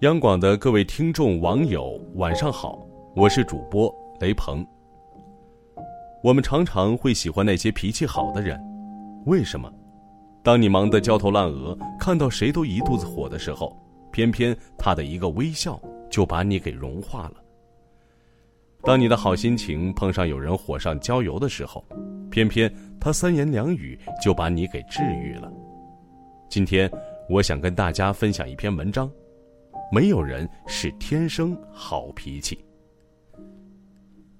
央广的各位听众、网友，晚上好，我是主播雷鹏。我们常常会喜欢那些脾气好的人，为什么？当你忙得焦头烂额，看到谁都一肚子火的时候，偏偏他的一个微笑就把你给融化了。当你的好心情碰上有人火上浇油的时候，偏偏他三言两语就把你给治愈了。今天，我想跟大家分享一篇文章：没有人是天生好脾气。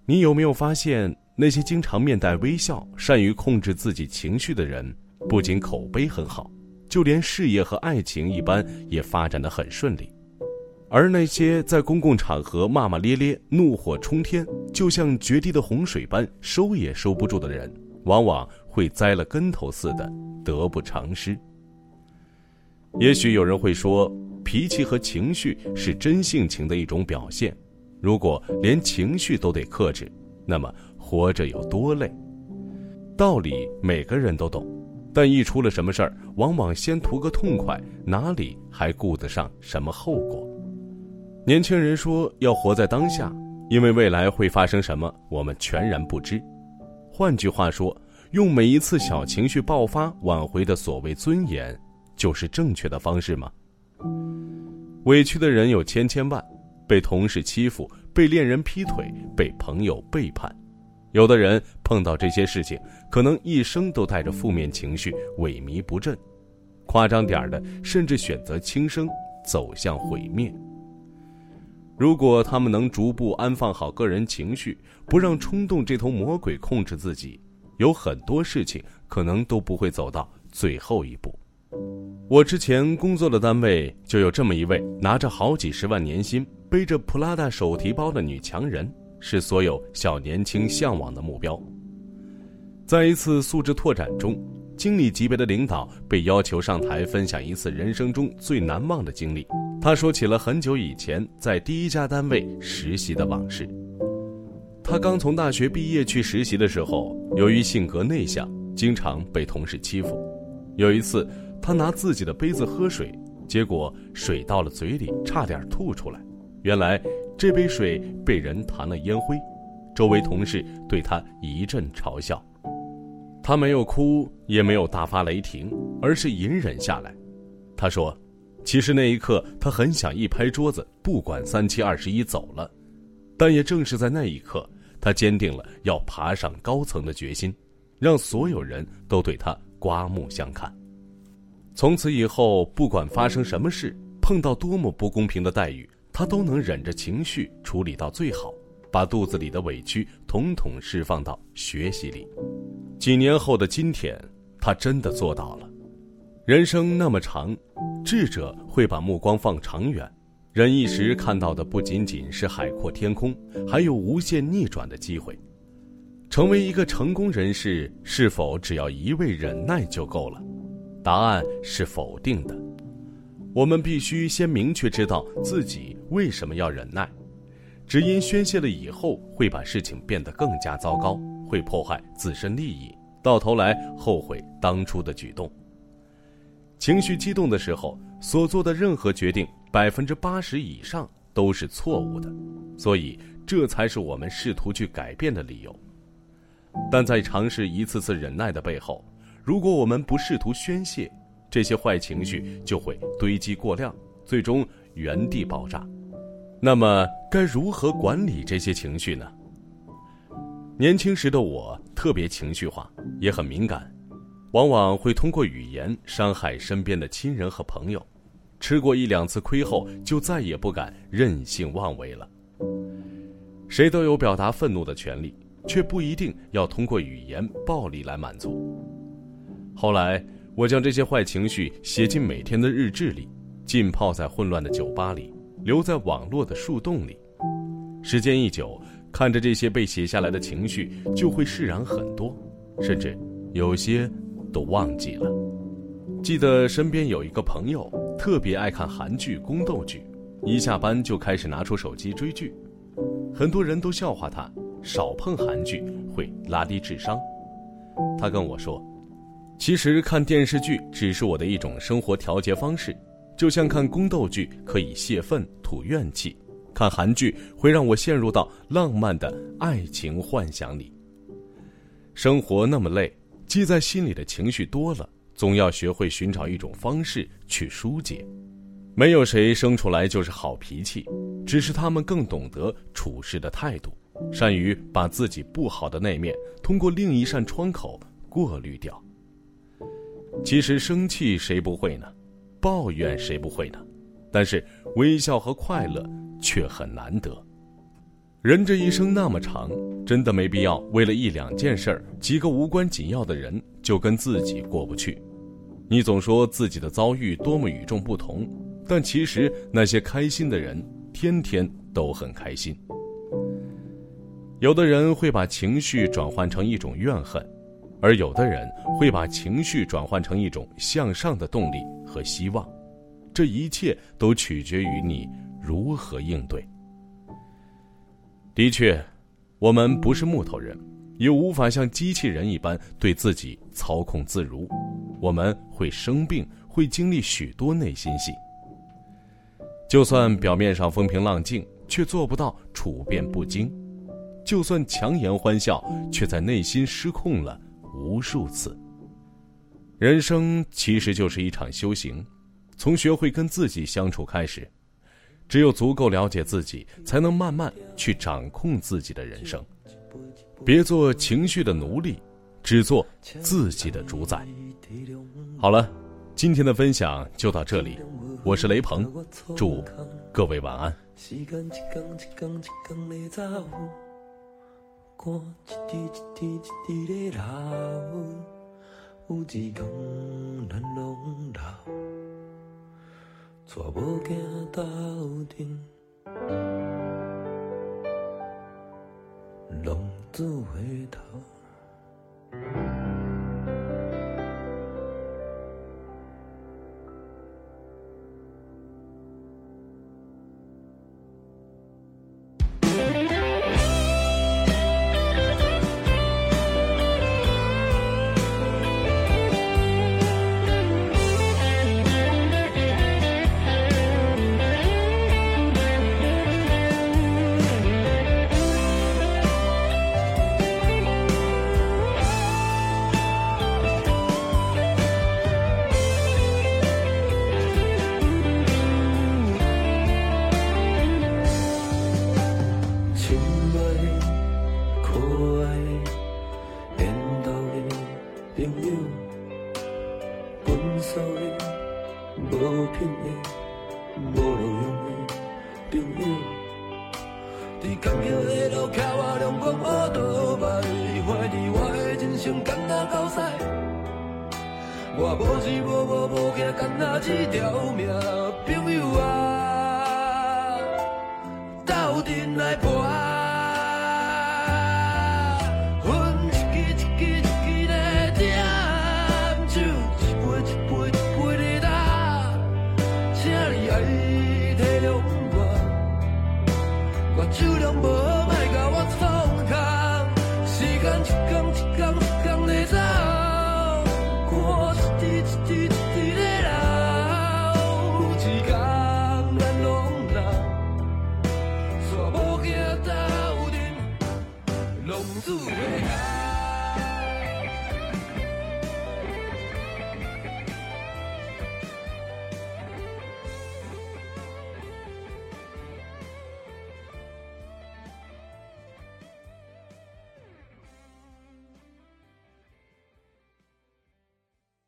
你有没有发现，那些经常面带微笑、善于控制自己情绪的人，不仅口碑很好，就连事业和爱情一般也发展的很顺利；而那些在公共场合骂骂咧咧、怒火冲天，就像决堤的洪水般收也收不住的人，往往会栽了跟头似的，得不偿失。也许有人会说，脾气和情绪是真性情的一种表现。如果连情绪都得克制，那么活着有多累？道理每个人都懂，但一出了什么事儿，往往先图个痛快，哪里还顾得上什么后果？年轻人说要活在当下，因为未来会发生什么，我们全然不知。换句话说，用每一次小情绪爆发挽回的所谓尊严。就是正确的方式吗？委屈的人有千千万，被同事欺负，被恋人劈腿，被朋友背叛，有的人碰到这些事情，可能一生都带着负面情绪，萎靡不振；夸张点的，甚至选择轻生，走向毁灭。如果他们能逐步安放好个人情绪，不让冲动这头魔鬼控制自己，有很多事情可能都不会走到最后一步。我之前工作的单位就有这么一位拿着好几十万年薪、背着普拉达手提包的女强人，是所有小年轻向往的目标。在一次素质拓展中，经理级别的领导被要求上台分享一次人生中最难忘的经历。他说起了很久以前在第一家单位实习的往事。他刚从大学毕业去实习的时候，由于性格内向，经常被同事欺负。有一次。他拿自己的杯子喝水，结果水到了嘴里，差点吐出来。原来这杯水被人弹了烟灰，周围同事对他一阵嘲笑。他没有哭，也没有大发雷霆，而是隐忍下来。他说：“其实那一刻，他很想一拍桌子，不管三七二十一走了。但也正是在那一刻，他坚定了要爬上高层的决心，让所有人都对他刮目相看。”从此以后，不管发生什么事，碰到多么不公平的待遇，他都能忍着情绪处理到最好，把肚子里的委屈统统释放到学习里。几年后的今天，他真的做到了。人生那么长，智者会把目光放长远，忍一时看到的不仅仅是海阔天空，还有无限逆转的机会。成为一个成功人士，是否只要一味忍耐就够了？答案是否定的。我们必须先明确知道自己为什么要忍耐，只因宣泄了以后会把事情变得更加糟糕，会破坏自身利益，到头来后悔当初的举动。情绪激动的时候所做的任何决定，百分之八十以上都是错误的，所以这才是我们试图去改变的理由。但在尝试一次次忍耐的背后，如果我们不试图宣泄，这些坏情绪就会堆积过量，最终原地爆炸。那么，该如何管理这些情绪呢？年轻时的我特别情绪化，也很敏感，往往会通过语言伤害身边的亲人和朋友。吃过一两次亏后，就再也不敢任性妄为了。谁都有表达愤怒的权利，却不一定要通过语言暴力来满足。后来，我将这些坏情绪写进每天的日志里，浸泡在混乱的酒吧里，留在网络的树洞里。时间一久，看着这些被写下来的情绪，就会释然很多，甚至有些都忘记了。记得身边有一个朋友，特别爱看韩剧、宫斗剧，一下班就开始拿出手机追剧。很多人都笑话他，少碰韩剧会拉低智商。他跟我说。其实看电视剧只是我的一种生活调节方式，就像看宫斗剧可以泄愤吐怨气，看韩剧会让我陷入到浪漫的爱情幻想里。生活那么累，积在心里的情绪多了，总要学会寻找一种方式去疏解。没有谁生出来就是好脾气，只是他们更懂得处事的态度，善于把自己不好的那面通过另一扇窗口过滤掉。其实生气谁不会呢？抱怨谁不会呢？但是微笑和快乐却很难得。人这一生那么长，真的没必要为了一两件事儿、几个无关紧要的人就跟自己过不去。你总说自己的遭遇多么与众不同，但其实那些开心的人天天都很开心。有的人会把情绪转换成一种怨恨。而有的人会把情绪转换成一种向上的动力和希望，这一切都取决于你如何应对。的确，我们不是木头人，也无法像机器人一般对自己操控自如。我们会生病，会经历许多内心戏。就算表面上风平浪静，却做不到处变不惊；就算强颜欢笑，却在内心失控了。无数次。人生其实就是一场修行，从学会跟自己相处开始。只有足够了解自己，才能慢慢去掌控自己的人生。别做情绪的奴隶，只做自己的主宰。好了，今天的分享就到这里。我是雷鹏，祝各位晚安。看一滴一滴一滴在流，有一天咱拢老，娶某囝斗阵，浪子回头。伫坎坷的路，站我阳光花朵内，怀疑我的人生干那够晒，我无依无靠无惊，干那一条命，朋友啊，斗阵来搏。一天一天一天的走。一滴一滴一滴流。有一天咱惊到拢总归一